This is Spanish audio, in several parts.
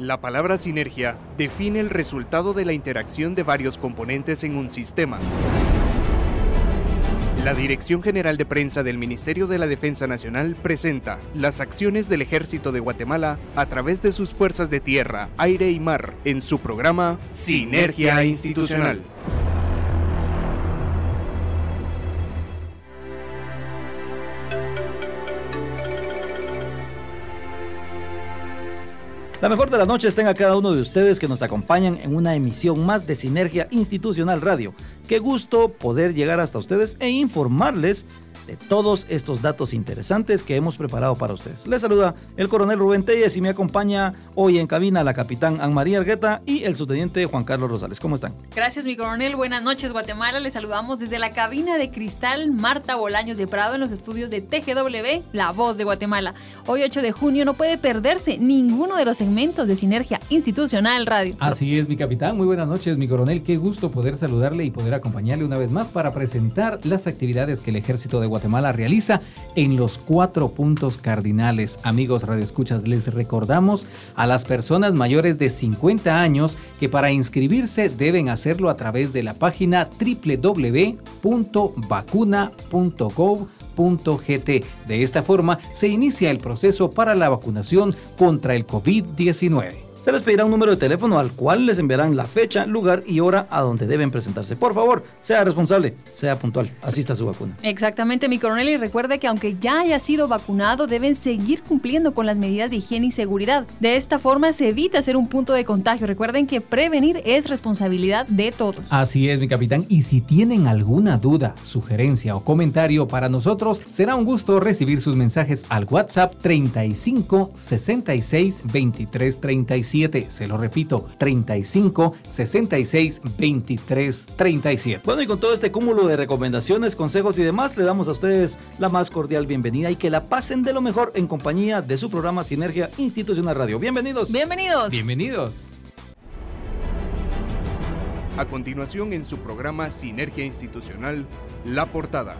La palabra sinergia define el resultado de la interacción de varios componentes en un sistema. La Dirección General de Prensa del Ministerio de la Defensa Nacional presenta las acciones del Ejército de Guatemala a través de sus fuerzas de tierra, aire y mar en su programa Sinergia Institucional. La mejor de las noches tenga cada uno de ustedes que nos acompañan en una emisión más de Sinergia Institucional Radio. Qué gusto poder llegar hasta ustedes e informarles de todos estos datos interesantes que hemos preparado para ustedes. Les saluda el coronel Rubén Telles y me acompaña hoy en cabina la capitán Anne María Argueta y el subteniente Juan Carlos Rosales. ¿Cómo están? Gracias, mi coronel. Buenas noches, Guatemala. Les saludamos desde la cabina de cristal Marta Bolaños de Prado en los estudios de TGW, La Voz de Guatemala. Hoy, 8 de junio, no puede perderse ninguno de los segmentos de Sinergia Institucional Radio. Así es, mi capitán. Muy buenas noches, mi coronel. Qué gusto poder saludarle y poder acompañarle una vez más para presentar las actividades que el Ejército de Guatemala realiza en los cuatro puntos cardinales. Amigos radioescuchas, les recordamos a las personas mayores de 50 años que para inscribirse deben hacerlo a través de la página www.vacuna.gov.gt. De esta forma se inicia el proceso para la vacunación contra el COVID-19. Se les pedirá un número de teléfono al cual les enviarán la fecha, lugar y hora a donde deben presentarse. Por favor, sea responsable, sea puntual, asista a su vacuna. Exactamente, mi coronel, y recuerde que aunque ya haya sido vacunado, deben seguir cumpliendo con las medidas de higiene y seguridad. De esta forma se evita ser un punto de contagio. Recuerden que prevenir es responsabilidad de todos. Así es, mi capitán. Y si tienen alguna duda, sugerencia o comentario para nosotros, será un gusto recibir sus mensajes al WhatsApp 35 66 23 35 se lo repito, 35 66 23 37. Bueno, y con todo este cúmulo de recomendaciones, consejos y demás, le damos a ustedes la más cordial bienvenida y que la pasen de lo mejor en compañía de su programa Sinergia Institucional Radio. Bienvenidos. Bienvenidos. Bienvenidos. A continuación en su programa Sinergia Institucional, La Portada.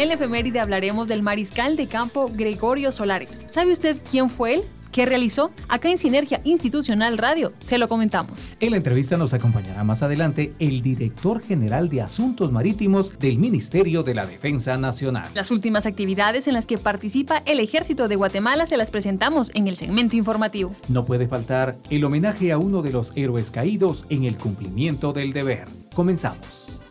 En la efeméride hablaremos del mariscal de campo Gregorio Solares. ¿Sabe usted quién fue él? ¿Qué realizó? Acá en Sinergia Institucional Radio se lo comentamos. En la entrevista nos acompañará más adelante el director general de Asuntos Marítimos del Ministerio de la Defensa Nacional. Las últimas actividades en las que participa el Ejército de Guatemala se las presentamos en el segmento informativo. No puede faltar el homenaje a uno de los héroes caídos en el cumplimiento del deber. Comenzamos.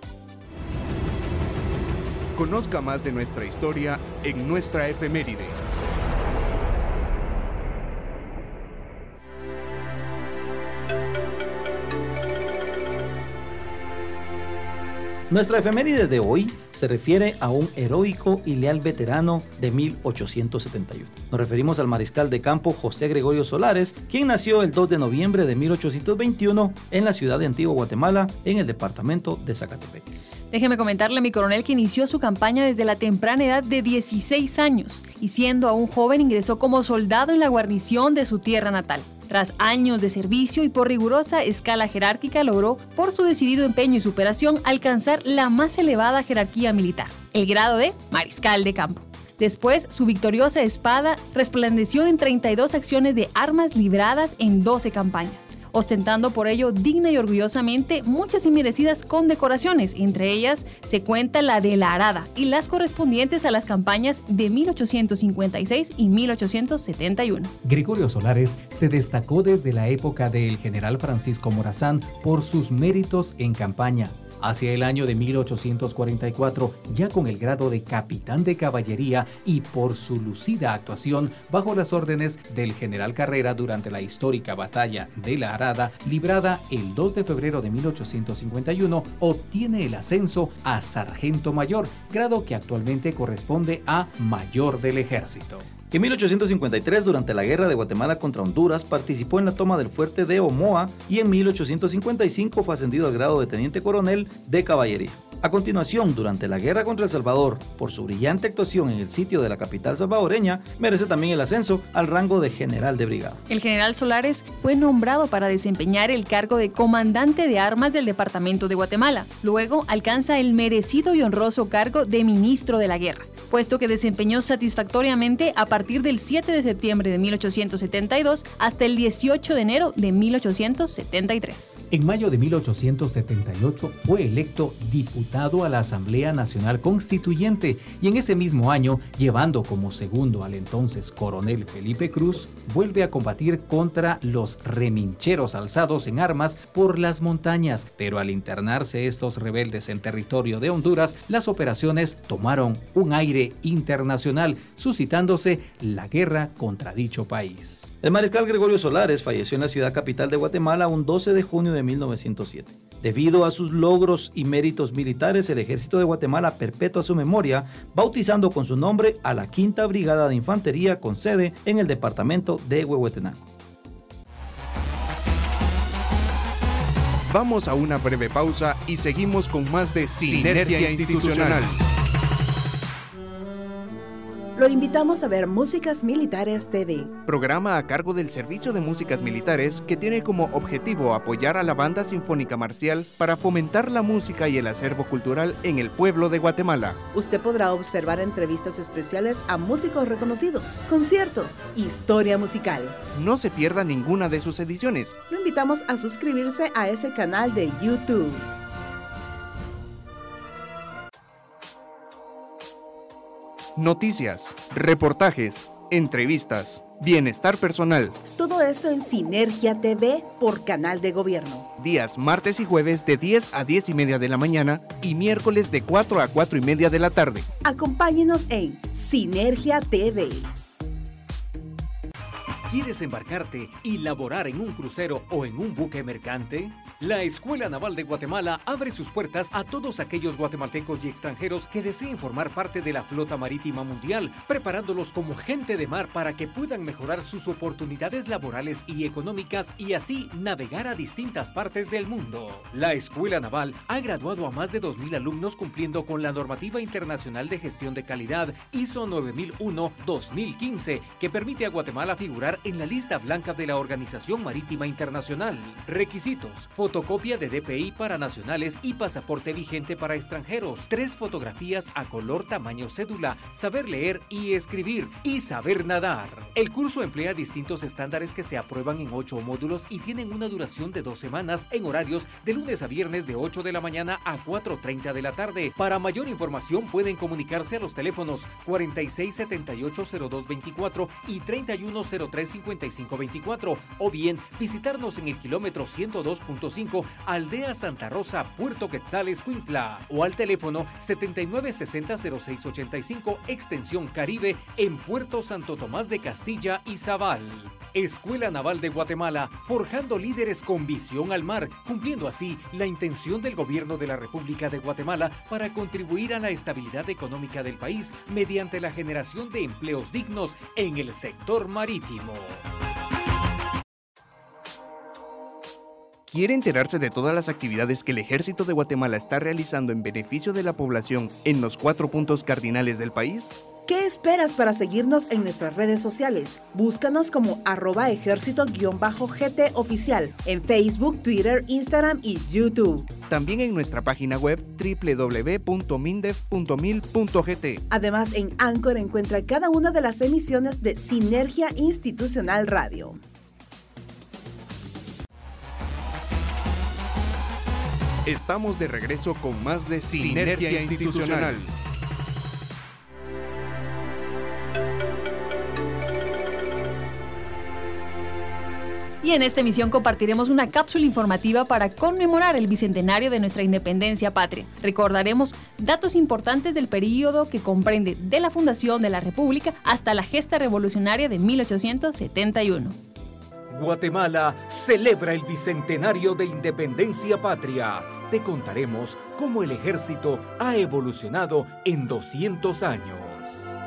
Conozca más de nuestra historia en nuestra efeméride. Nuestra efeméride de hoy se refiere a un heroico y leal veterano de 1871. Nos referimos al mariscal de campo José Gregorio Solares, quien nació el 2 de noviembre de 1821 en la ciudad de Antigua Guatemala, en el departamento de Zacatepec. Déjeme comentarle mi coronel que inició su campaña desde la temprana edad de 16 años y siendo aún joven ingresó como soldado en la guarnición de su tierra natal. Tras años de servicio y por rigurosa escala jerárquica logró, por su decidido empeño y superación, alcanzar la más elevada jerarquía militar, el grado de mariscal de campo. Después, su victoriosa espada resplandeció en 32 acciones de armas libradas en 12 campañas ostentando por ello digna y orgullosamente muchas inmerecidas condecoraciones, entre ellas se cuenta la de la Arada y las correspondientes a las campañas de 1856 y 1871. Gregorio Solares se destacó desde la época del general Francisco Morazán por sus méritos en campaña Hacia el año de 1844, ya con el grado de capitán de caballería y por su lucida actuación bajo las órdenes del general Carrera durante la histórica batalla de la Arada, librada el 2 de febrero de 1851, obtiene el ascenso a sargento mayor, grado que actualmente corresponde a mayor del ejército. En 1853, durante la guerra de Guatemala contra Honduras, participó en la toma del fuerte de Omoa y en 1855 fue ascendido al grado de teniente coronel de caballería. A continuación, durante la guerra contra El Salvador, por su brillante actuación en el sitio de la capital salvadoreña, merece también el ascenso al rango de general de brigada. El general Solares fue nombrado para desempeñar el cargo de comandante de armas del Departamento de Guatemala. Luego alcanza el merecido y honroso cargo de ministro de la guerra, puesto que desempeñó satisfactoriamente a partir del 7 de septiembre de 1872 hasta el 18 de enero de 1873. En mayo de 1878 fue electo diputado a la Asamblea Nacional Constituyente y en ese mismo año, llevando como segundo al entonces coronel Felipe Cruz, vuelve a combatir contra los remincheros alzados en armas por las montañas, pero al internarse estos rebeldes en territorio de Honduras, las operaciones tomaron un aire internacional, suscitándose la guerra contra dicho país. El mariscal Gregorio Solares falleció en la ciudad capital de Guatemala un 12 de junio de 1907. Debido a sus logros y méritos militares, el ejército de Guatemala perpetúa su memoria, bautizando con su nombre a la Quinta Brigada de Infantería con sede en el departamento de Huehuetenango. Vamos a una breve pausa y seguimos con más de Sinergia, Institucional. Lo invitamos a ver Músicas Militares TV. Programa a cargo del Servicio de Músicas Militares que tiene como objetivo apoyar a la banda sinfónica marcial para fomentar la música y el acervo cultural en el pueblo de Guatemala. Usted podrá observar entrevistas especiales a músicos reconocidos, conciertos, historia musical. No se pierda ninguna de sus ediciones. Lo invitamos a suscribirse a ese canal de YouTube. Noticias, reportajes, entrevistas, bienestar personal. Todo esto en Sinergia TV por Canal de Gobierno. Días martes y jueves de 10 a 10 y media de la mañana y miércoles de 4 a 4 y media de la tarde. Acompáñenos en Sinergia TV. ¿Quieres embarcarte y laborar en un crucero o en un buque mercante? La Escuela Naval de Guatemala abre sus puertas a todos aquellos guatemaltecos y extranjeros que deseen formar parte de la flota marítima mundial, preparándolos como gente de mar para que puedan mejorar sus oportunidades laborales y económicas y así navegar a distintas partes del mundo. La Escuela Naval ha graduado a más de 2.000 alumnos cumpliendo con la normativa internacional de gestión de calidad ISO 9001-2015, que permite a Guatemala figurar en la lista blanca de la Organización Marítima Internacional. Requisitos fotocopia de DPI para nacionales y pasaporte vigente para extranjeros, tres fotografías a color tamaño cédula, saber leer y escribir y saber nadar. El curso emplea distintos estándares que se aprueban en ocho módulos y tienen una duración de dos semanas en horarios de lunes a viernes de 8 de la mañana a 4.30 de la tarde. Para mayor información pueden comunicarse a los teléfonos 46780224 y 31035524 o bien visitarnos en el kilómetro 102.5 Aldea Santa Rosa, Puerto Quetzales, Cuintla o al teléfono 7960-0685, extensión Caribe en Puerto Santo Tomás de Castilla y Zabal. Escuela Naval de Guatemala, forjando líderes con visión al mar, cumpliendo así la intención del gobierno de la República de Guatemala para contribuir a la estabilidad económica del país mediante la generación de empleos dignos en el sector marítimo. ¿Quiere enterarse de todas las actividades que el Ejército de Guatemala está realizando en beneficio de la población en los cuatro puntos cardinales del país? ¿Qué esperas para seguirnos en nuestras redes sociales? Búscanos como arroba ejército-gt oficial en Facebook, Twitter, Instagram y YouTube. También en nuestra página web www.mindef.mil.gt. Además, en Anchor encuentra cada una de las emisiones de Sinergia Institucional Radio. Estamos de regreso con más de Sinergia, Institucional. Y en esta emisión compartiremos una cápsula informativa para conmemorar el bicentenario de nuestra independencia patria. Recordaremos datos importantes del periodo que comprende de la fundación de la República hasta la gesta revolucionaria de 1871. Guatemala celebra el bicentenario de independencia patria te contaremos cómo el ejército ha evolucionado en 200 años.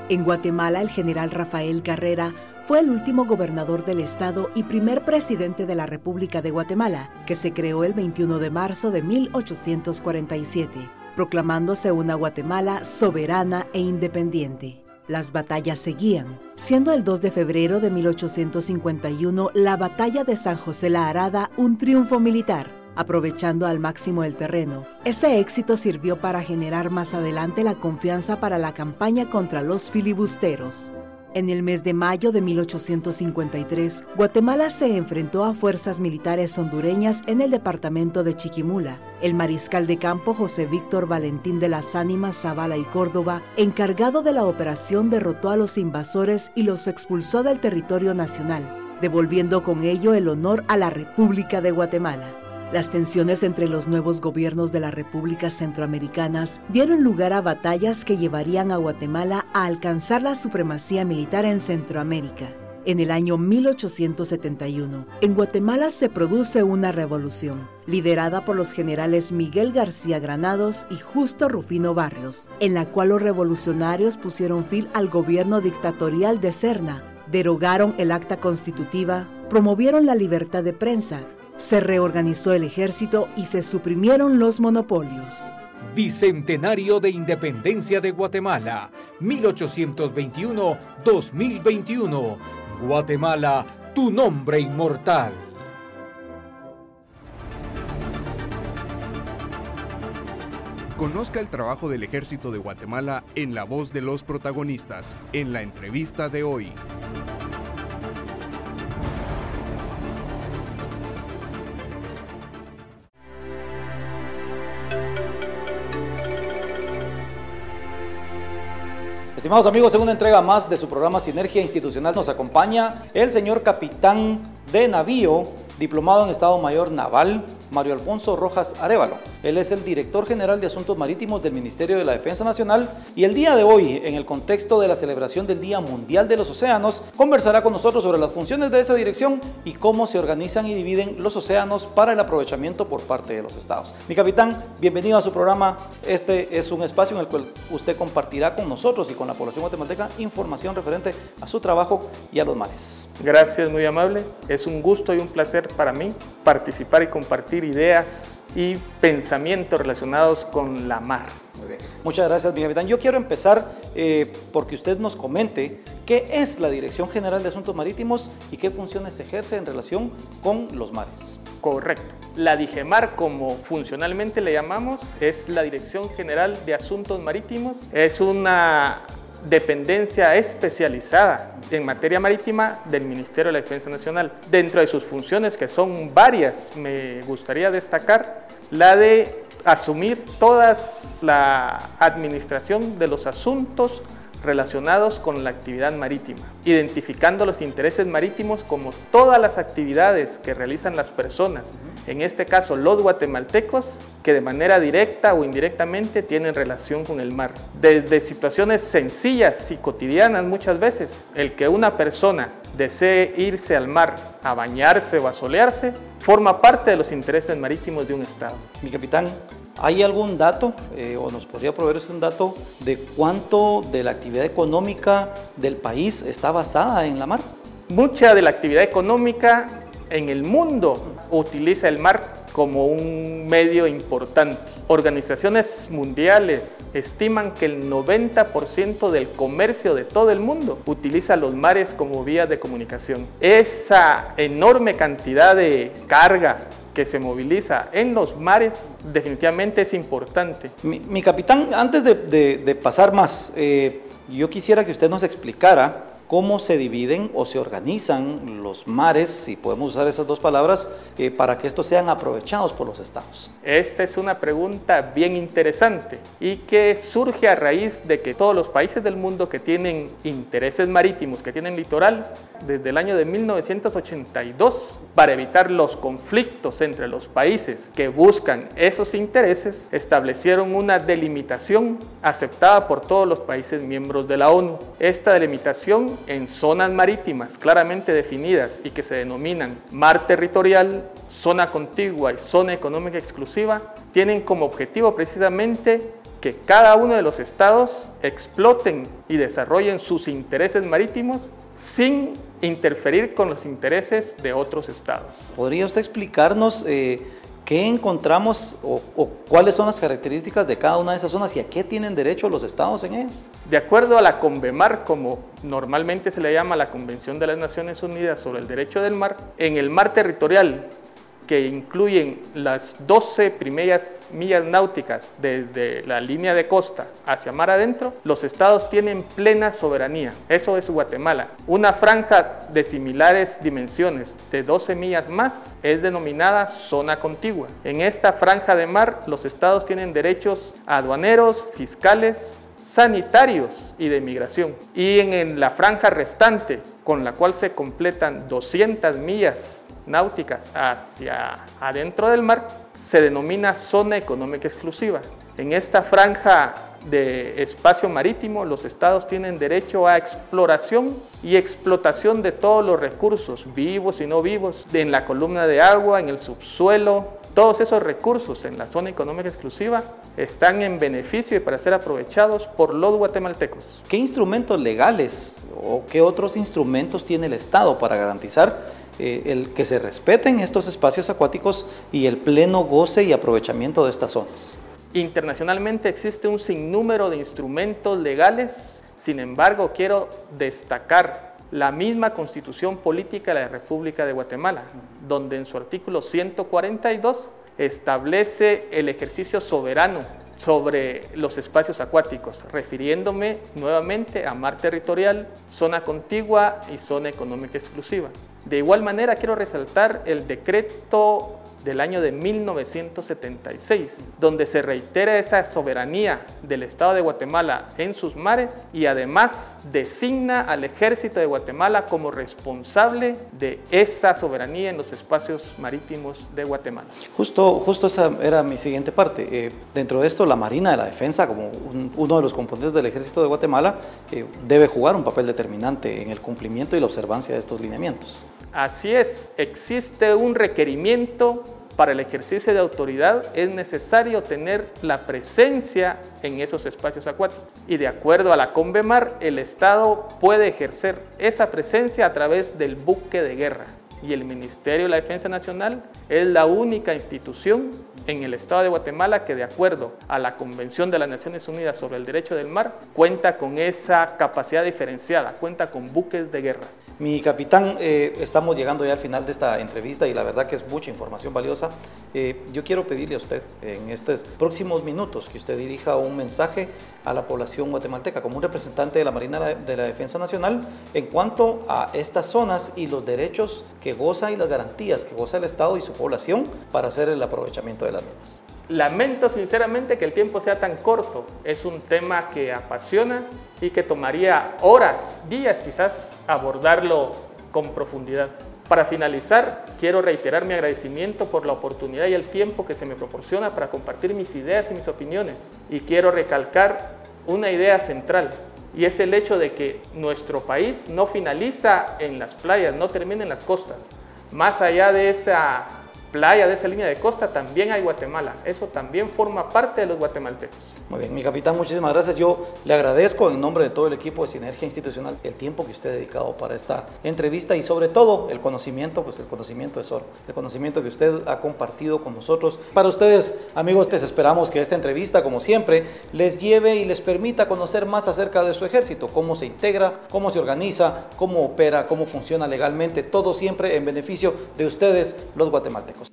En Guatemala, el general Rafael Carrera fue el último gobernador del estado y primer presidente de la República de Guatemala, que se creó el 21 de marzo de 1847, proclamándose una Guatemala soberana e independiente. Las batallas seguían, siendo el 2 de febrero de 1851 la batalla de San José la Arada un triunfo militar aprovechando al máximo el terreno. Ese éxito sirvió para generar más adelante la confianza para la campaña contra los filibusteros. En el mes de mayo de 1853, Guatemala se enfrentó a fuerzas militares hondureñas en el departamento de Chiquimula. El mariscal de campo José Víctor Valentín de las Ánimas Zavala y Córdoba, encargado de la operación, derrotó a los invasores y los expulsó del territorio nacional, devolviendo con ello el honor a la República de Guatemala. Las tensiones entre los nuevos gobiernos de las repúblicas centroamericanas dieron lugar a batallas que llevarían a Guatemala a alcanzar la supremacía militar en Centroamérica. En el año 1871, en Guatemala se produce una revolución, liderada por los generales Miguel García Granados y Justo Rufino Barrios, en la cual los revolucionarios pusieron fin al gobierno dictatorial de Serna, derogaron el acta constitutiva, promovieron la libertad de prensa se reorganizó el ejército y se suprimieron los monopolios. Bicentenario de Independencia de Guatemala, 1821-2021. Guatemala, tu nombre inmortal. Conozca el trabajo del ejército de Guatemala en la voz de los protagonistas, en la entrevista de hoy. Estimados amigos, en entrega más de su programa Sinergia Institucional. Nos acompaña el señor capitán de navío, diplomado en Estado Mayor Naval, Mario Alfonso Rojas Arevalo. Él es el director general de Asuntos Marítimos del Ministerio de la Defensa Nacional y el día de hoy, en el contexto de la celebración del Día Mundial de los Océanos, conversará con nosotros sobre las funciones de esa dirección y cómo se organizan y dividen los océanos para el aprovechamiento por parte de los estados. Mi capitán, bienvenido a su programa. Este es un espacio en el cual usted compartirá con nosotros y con la población guatemalteca información referente a su trabajo y a los mares. Gracias, muy amable. Un gusto y un placer para mí participar y compartir ideas y pensamientos relacionados con la mar. Muchas gracias, mi capitán. Yo quiero empezar eh, porque usted nos comente qué es la Dirección General de Asuntos Marítimos y qué funciones ejerce en relación con los mares. Correcto. La DIGEMAR, como funcionalmente le llamamos, es la Dirección General de Asuntos Marítimos. Es una dependencia especializada en materia marítima del Ministerio de la Defensa Nacional. Dentro de sus funciones, que son varias, me gustaría destacar la de asumir toda la administración de los asuntos relacionados con la actividad marítima, identificando los intereses marítimos como todas las actividades que realizan las personas, en este caso los guatemaltecos, que de manera directa o indirectamente tienen relación con el mar. Desde situaciones sencillas y cotidianas muchas veces, el que una persona desee irse al mar a bañarse o a solearse, forma parte de los intereses marítimos de un Estado. Mi capitán, ¿Hay algún dato eh, o nos podría proveer un dato de cuánto de la actividad económica del país está basada en la mar? Mucha de la actividad económica en el mundo utiliza el mar como un medio importante. Organizaciones mundiales estiman que el 90% del comercio de todo el mundo utiliza los mares como vía de comunicación. Esa enorme cantidad de carga que se moviliza en los mares definitivamente es importante. Mi, capitán, antes de, pasar más, eh, yo quisiera que usted nos explicara cómo se dividen o se organizan los mares, si podemos usar esas dos palabras, eh, para que estos sean aprovechados por los estados. Esta es una pregunta bien interesante y que surge a raíz de que todos los países del mundo que tienen intereses marítimos, que tienen litoral, desde el año de 1982, para evitar los conflictos entre los países que buscan esos intereses, establecieron una delimitación aceptada por todos los países miembros de la ONU. Esta delimitación en zonas marítimas claramente definidas y que se denominan mar territorial, zona contigua y zona económica exclusiva, tienen como objetivo precisamente que cada uno de los estados exploten y desarrollen sus intereses marítimos sin interferir con los intereses de otros estados. ¿Podría usted explicarnos eh, qué encontramos o, cuáles son las características de cada una de esas zonas y a qué tienen derecho los estados en ellas? De acuerdo a la CONVEMAR, como normalmente se le llama la Convención de las Naciones Unidas sobre el Derecho del Mar, en el mar territorial que incluyen las 12 primeras millas náuticas desde la línea de costa hacia mar adentro, los estados tienen plena soberanía. Eso es Guatemala. Una franja de similares dimensiones de 12 millas más es denominada zona contigua. En esta franja de mar, los estados tienen derechos aduaneros, fiscales, sanitarios y de migración. Y en, la franja restante, con la cual se completan 200 millas náuticas hacia adentro del mar se denomina zona económica exclusiva. En esta franja de espacio marítimo, los estados tienen derecho a exploración y explotación de todos los recursos, vivos y no vivos, en la columna de agua, en el subsuelo. Todos esos recursos en la zona económica exclusiva están en beneficio y para ser aprovechados por los guatemaltecos. ¿Qué instrumentos legales o qué otros instrumentos tiene el Estado para garantizar eh, el que se respeten estos espacios acuáticos y el pleno goce y aprovechamiento de estas zonas. Internacionalmente existe un sinnúmero de instrumentos legales, sin embargo quiero destacar la misma constitución política de la República de Guatemala, donde en su artículo 142 establece el ejercicio soberano sobre los espacios acuáticos, refiriéndome nuevamente a mar territorial, zona contigua y zona económica exclusiva. De igual manera, quiero resaltar el decreto del año de 1976, donde se reitera esa soberanía del Estado de Guatemala en sus mares y además designa al ejército de Guatemala como responsable de esa soberanía en los espacios marítimos de Guatemala. Justo, justo esa era mi siguiente parte. Eh, dentro de esto, la Marina de la Defensa, como uno de los componentes del ejército de Guatemala, eh, debe jugar un papel determinante en el cumplimiento y la observancia de estos lineamientos. Así es, existe un requerimiento para el ejercicio de autoridad, es necesario tener la presencia en esos espacios acuáticos. Y de acuerdo a la CONVEMAR, el Estado puede ejercer esa presencia a través del buque de guerra. Y el Ministerio de la Defensa Nacional es la única institución en el Estado de Guatemala que de acuerdo a la Convención de las Naciones Unidas sobre el Derecho del Mar cuenta con esa capacidad diferenciada, cuenta con buques de guerra. Mi capitán, eh, estamos llegando ya al final de esta entrevista y la verdad que es mucha información valiosa. Eh, yo quiero pedirle a usted en estos próximos minutos que usted dirija un mensaje a la población guatemalteca como un representante de la Marina de la Defensa Nacional en cuanto a estas zonas y los derechos que goza y las garantías que goza el Estado y su población para hacer el aprovechamiento de las minas. Lamento sinceramente que el tiempo sea tan corto. Es un tema que apasiona y que tomaría horas, días quizás abordarlo con profundidad. Para finalizar, quiero reiterar mi agradecimiento por la oportunidad y el tiempo que se me proporciona para compartir mis ideas y mis opiniones. Y quiero recalcar una idea central, y es el hecho de que nuestro país no finaliza en las playas, no termina en las costas. Más allá de esa playa, de esa línea de costa, también hay Guatemala. Eso también forma parte de los guatemaltecos. Muy bien, mi capitán, muchísimas gracias. Yo le agradezco en nombre de todo el equipo de Sinergia Institucional el tiempo que usted ha dedicado para esta entrevista y sobre todo el conocimiento, pues el conocimiento es oro, el conocimiento que usted ha compartido con nosotros. Para ustedes, amigos, les esperamos que esta entrevista, como siempre, les lleve y les permita conocer más acerca de su ejército, cómo se integra, cómo se organiza, cómo opera, cómo funciona legalmente, todo siempre en beneficio de ustedes, los guatemaltecos.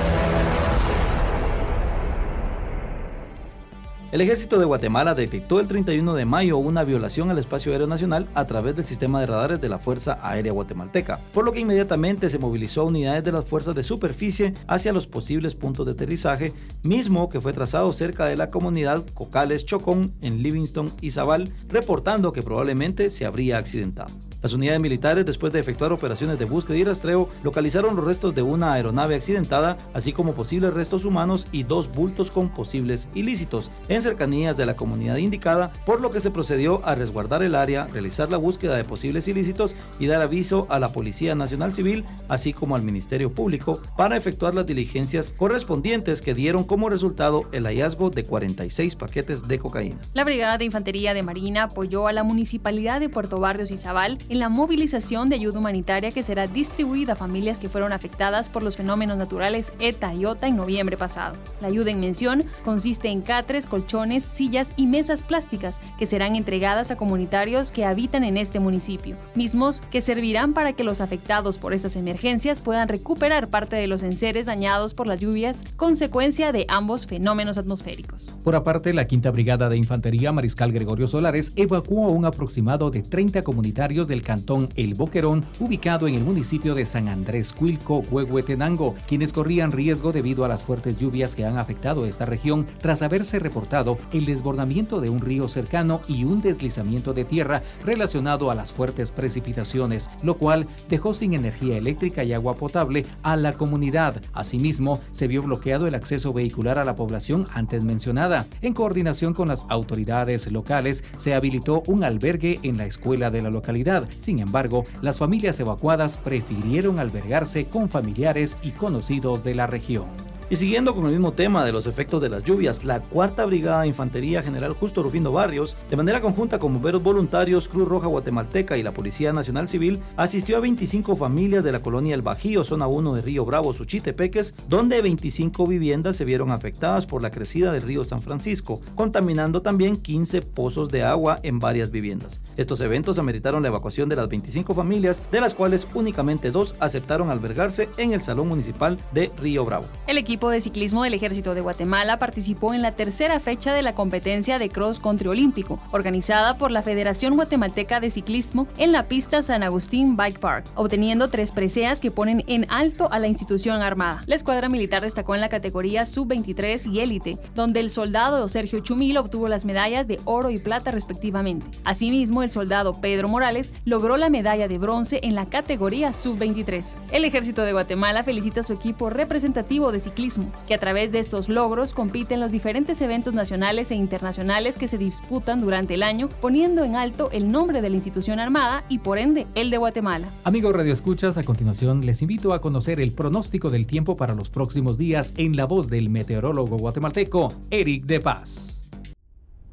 El ejército de Guatemala detectó el 31 de mayo una violación al espacio aéreo nacional a través del sistema de radares de la Fuerza Aérea Guatemalteca, por lo que inmediatamente se movilizó unidades de las fuerzas de superficie hacia los posibles puntos de aterrizaje, mismo que fue trazado cerca de la comunidad Cocales Chocón en Livingston y Zabal, reportando que probablemente se habría accidentado. Las unidades militares, después de efectuar operaciones de búsqueda y rastreo, localizaron los restos de una aeronave accidentada, así como posibles restos humanos y dos bultos con posibles ilícitos en cercanías de la comunidad indicada, por lo que se procedió a resguardar el área, realizar la búsqueda de posibles ilícitos y dar aviso a la Policía Nacional Civil, así como al Ministerio Público, para efectuar las diligencias correspondientes que dieron como resultado el hallazgo de 46 paquetes de cocaína. La Brigada de Infantería de Marina apoyó a la Municipalidad de Puerto Barrios y Zabal en la movilización de ayuda humanitaria que será distribuida a familias que fueron afectadas por los fenómenos naturales ETA y OTA en noviembre pasado. La ayuda en mención consiste en catres, colchones, sillas y mesas plásticas que serán entregadas a comunitarios que habitan en este municipio, mismos que servirán para que los afectados por estas emergencias puedan recuperar parte de los enseres dañados por las lluvias, consecuencia de ambos fenómenos atmosféricos. Por aparte, la Quinta Brigada de Infantería Mariscal Gregorio Solares evacuó a un aproximado de 30 comunitarios del cantón El Boquerón, ubicado en el municipio de San Andrés Cuilco, Huehuetenango, quienes corrían riesgo debido a las fuertes lluvias que han afectado esta región tras haberse reportado el desbordamiento de un río cercano y un deslizamiento de tierra relacionado a las fuertes precipitaciones, lo cual dejó sin energía eléctrica y agua potable a la comunidad. Asimismo, se vio bloqueado el acceso vehicular a la población antes mencionada. En coordinación con las autoridades locales, se habilitó un albergue en la escuela de la localidad. Sin embargo, las familias evacuadas prefirieron albergarse con familiares y conocidos de la región. Y siguiendo con el mismo tema de los efectos de las lluvias, la Cuarta Brigada de Infantería General Justo Rufino Barrios, de manera conjunta con bomberos voluntarios, Cruz Roja Guatemalteca y la Policía Nacional Civil, asistió a 25 familias de la colonia El Bajío, zona 1 de Río Bravo, Suchitepeques, donde 25 viviendas se vieron afectadas por la crecida del río San Francisco, contaminando también 15 pozos de agua en varias viviendas. Estos eventos ameritaron la evacuación de las 25 familias, de las cuales únicamente dos aceptaron albergarse en el Salón Municipal de Río Bravo. El equipo de ciclismo del Ejército de Guatemala participó en la tercera fecha de la competencia de cross country olímpico, organizada por la Federación Guatemalteca de Ciclismo en la pista San Agustín Bike Park, obteniendo tres preseas que ponen en alto a la institución armada. La escuadra militar destacó en la categoría sub-23 y élite, donde el soldado Sergio Chumil obtuvo las medallas de oro y plata respectivamente. Asimismo, el soldado Pedro Morales logró la medalla de bronce en la categoría sub-23. El Ejército de Guatemala felicita a su equipo representativo de ciclismo que a través de estos logros compiten los diferentes eventos nacionales e internacionales que se disputan durante el año, poniendo en alto el nombre de la institución armada y por ende el de Guatemala. Amigos Radio Escuchas, a continuación les invito a conocer el pronóstico del tiempo para los próximos días en la voz del meteorólogo guatemalteco Eric de Paz.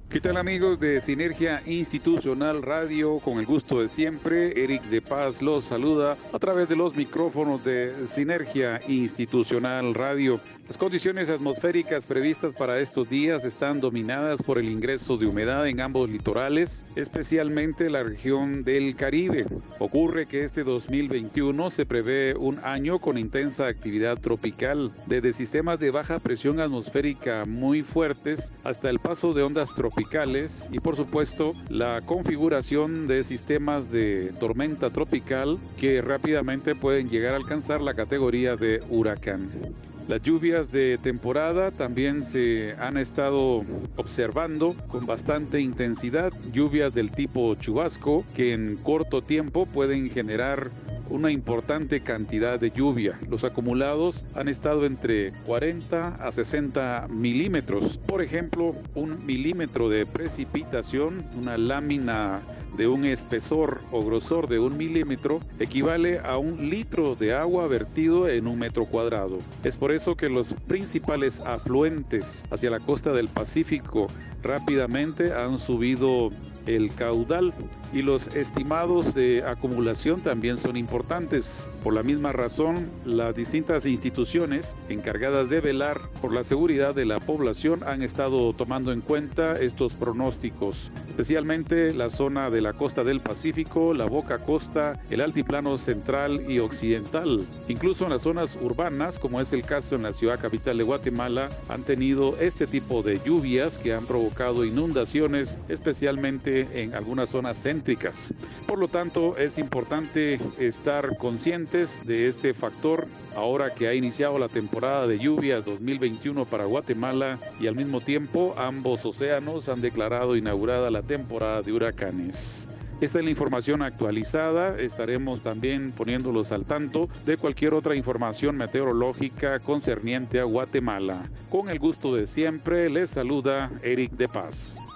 ¿Qué tal amigos de Sinergia Institucional Radio? Con el gusto de siempre, Eric de Paz los saluda a través de los micrófonos de Sinergia Institucional Radio. Las condiciones atmosféricas previstas para estos días están dominadas por el ingreso de humedad en ambos litorales, especialmente la región del Caribe. Ocurre que este 2021 se prevé un año con intensa actividad tropical, desde sistemas de baja presión atmosférica muy fuertes hasta el paso de ondas tropicales y por supuesto la configuración de sistemas de tormenta tropical que rápidamente pueden llegar a alcanzar la categoría de huracán. Las lluvias de temporada también se han estado observando con bastante intensidad, lluvias del tipo chubasco que en corto tiempo pueden generar una importante cantidad de lluvia. Los acumulados han estado entre 40 a 60 milímetros. Por ejemplo, un milímetro de precipitación, una lámina de un espesor o grosor de un milímetro equivale a un litro de agua vertido en un metro cuadrado. Es por eso que los principales afluentes hacia la costa del Pacífico rápidamente han subido el caudal y los estimados de acumulación también son importantes. Por la misma razón, las distintas instituciones encargadas de velar por la seguridad de la población han estado tomando en cuenta estos pronósticos, especialmente la zona de la costa del Pacífico, la boca costa, el altiplano central y occidental. Incluso en las zonas urbanas, como es el caso en la ciudad capital de Guatemala, han tenido este tipo de lluvias que han provocado inundaciones, especialmente en algunas zonas centrales por lo tanto, es importante estar conscientes de este factor ahora que ha iniciado la temporada de lluvias 2021 para Guatemala y al mismo tiempo ambos océanos han declarado inaugurada la temporada de huracanes. Esta es la información actualizada. Estaremos también poniéndolos al tanto de cualquier otra información meteorológica concerniente a Guatemala. Con el gusto de siempre, les saluda Eric de Paz.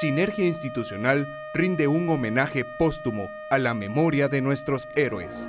Sinergia Institucional rinde un homenaje póstumo a la memoria de nuestros héroes.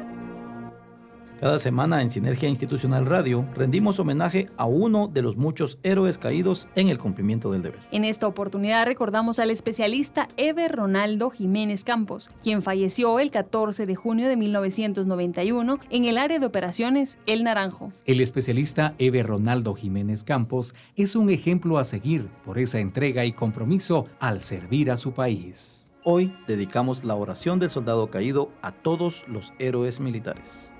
Cada semana en Sinergia Institucional Radio rendimos homenaje a uno de los muchos héroes caídos en el cumplimiento del deber. En esta oportunidad recordamos al especialista Eber Ronaldo Jiménez Campos, quien falleció el 14 de junio de 1991 en el área de operaciones El Naranjo. El especialista Eber Ronaldo Jiménez Campos es un ejemplo a seguir por esa entrega y compromiso al servir a su país. Hoy dedicamos la oración del soldado caído a todos los héroes militares.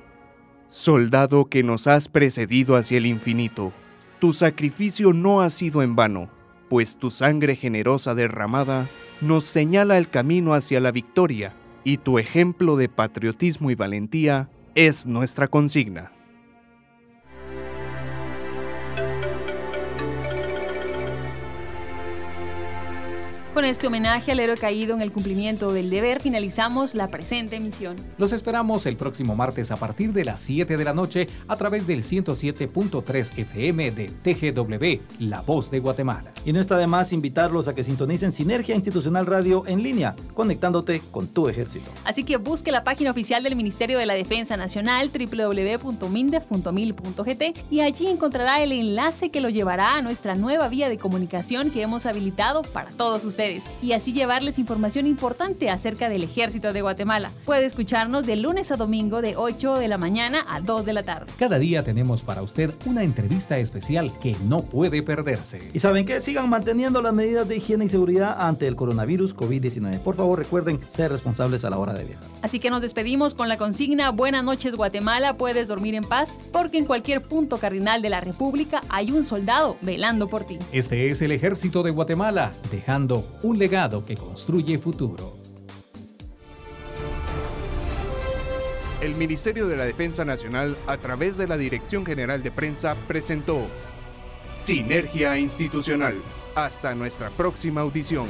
Soldado que nos has precedido hacia el infinito, tu sacrificio no ha sido en vano, pues tu sangre generosa derramada nos señala el camino hacia la victoria y tu ejemplo de patriotismo y valentía es nuestra consigna. Con este homenaje al héroe caído en el cumplimiento del deber, finalizamos la presente emisión. Los esperamos el próximo martes a partir de las 7 de la noche a través del 107.3 FM de TGW, La Voz de Guatemala. Y no está de más invitarlos a que sintonicen Sinergia Institucional Radio en línea, conectándote con tu ejército. Así que busque la página oficial del Ministerio de la Defensa Nacional, www.mindef.mil.gt, y allí encontrará el enlace que lo llevará a nuestra nueva vía de comunicación que hemos habilitado para todos ustedes y así llevarles información importante acerca del ejército de Guatemala. Puede escucharnos de lunes a domingo de 8 de la mañana a 2 de la tarde. Cada día tenemos para usted una entrevista especial que no puede perderse. ¿Y saben qué? Sigan manteniendo las medidas de higiene y seguridad ante el coronavirus COVID-19. Por favor, recuerden ser responsables a la hora de viajar. Así que nos despedimos con la consigna Buenas noches Guatemala, puedes dormir en paz, porque en cualquier punto cardinal de la República hay un soldado velando por ti. Este es el ejército de Guatemala, dejando un legado que construye futuro. El Ministerio de la Defensa Nacional, a través de la Dirección General de Prensa, presentó Sinergia Institucional. Hasta nuestra próxima audición.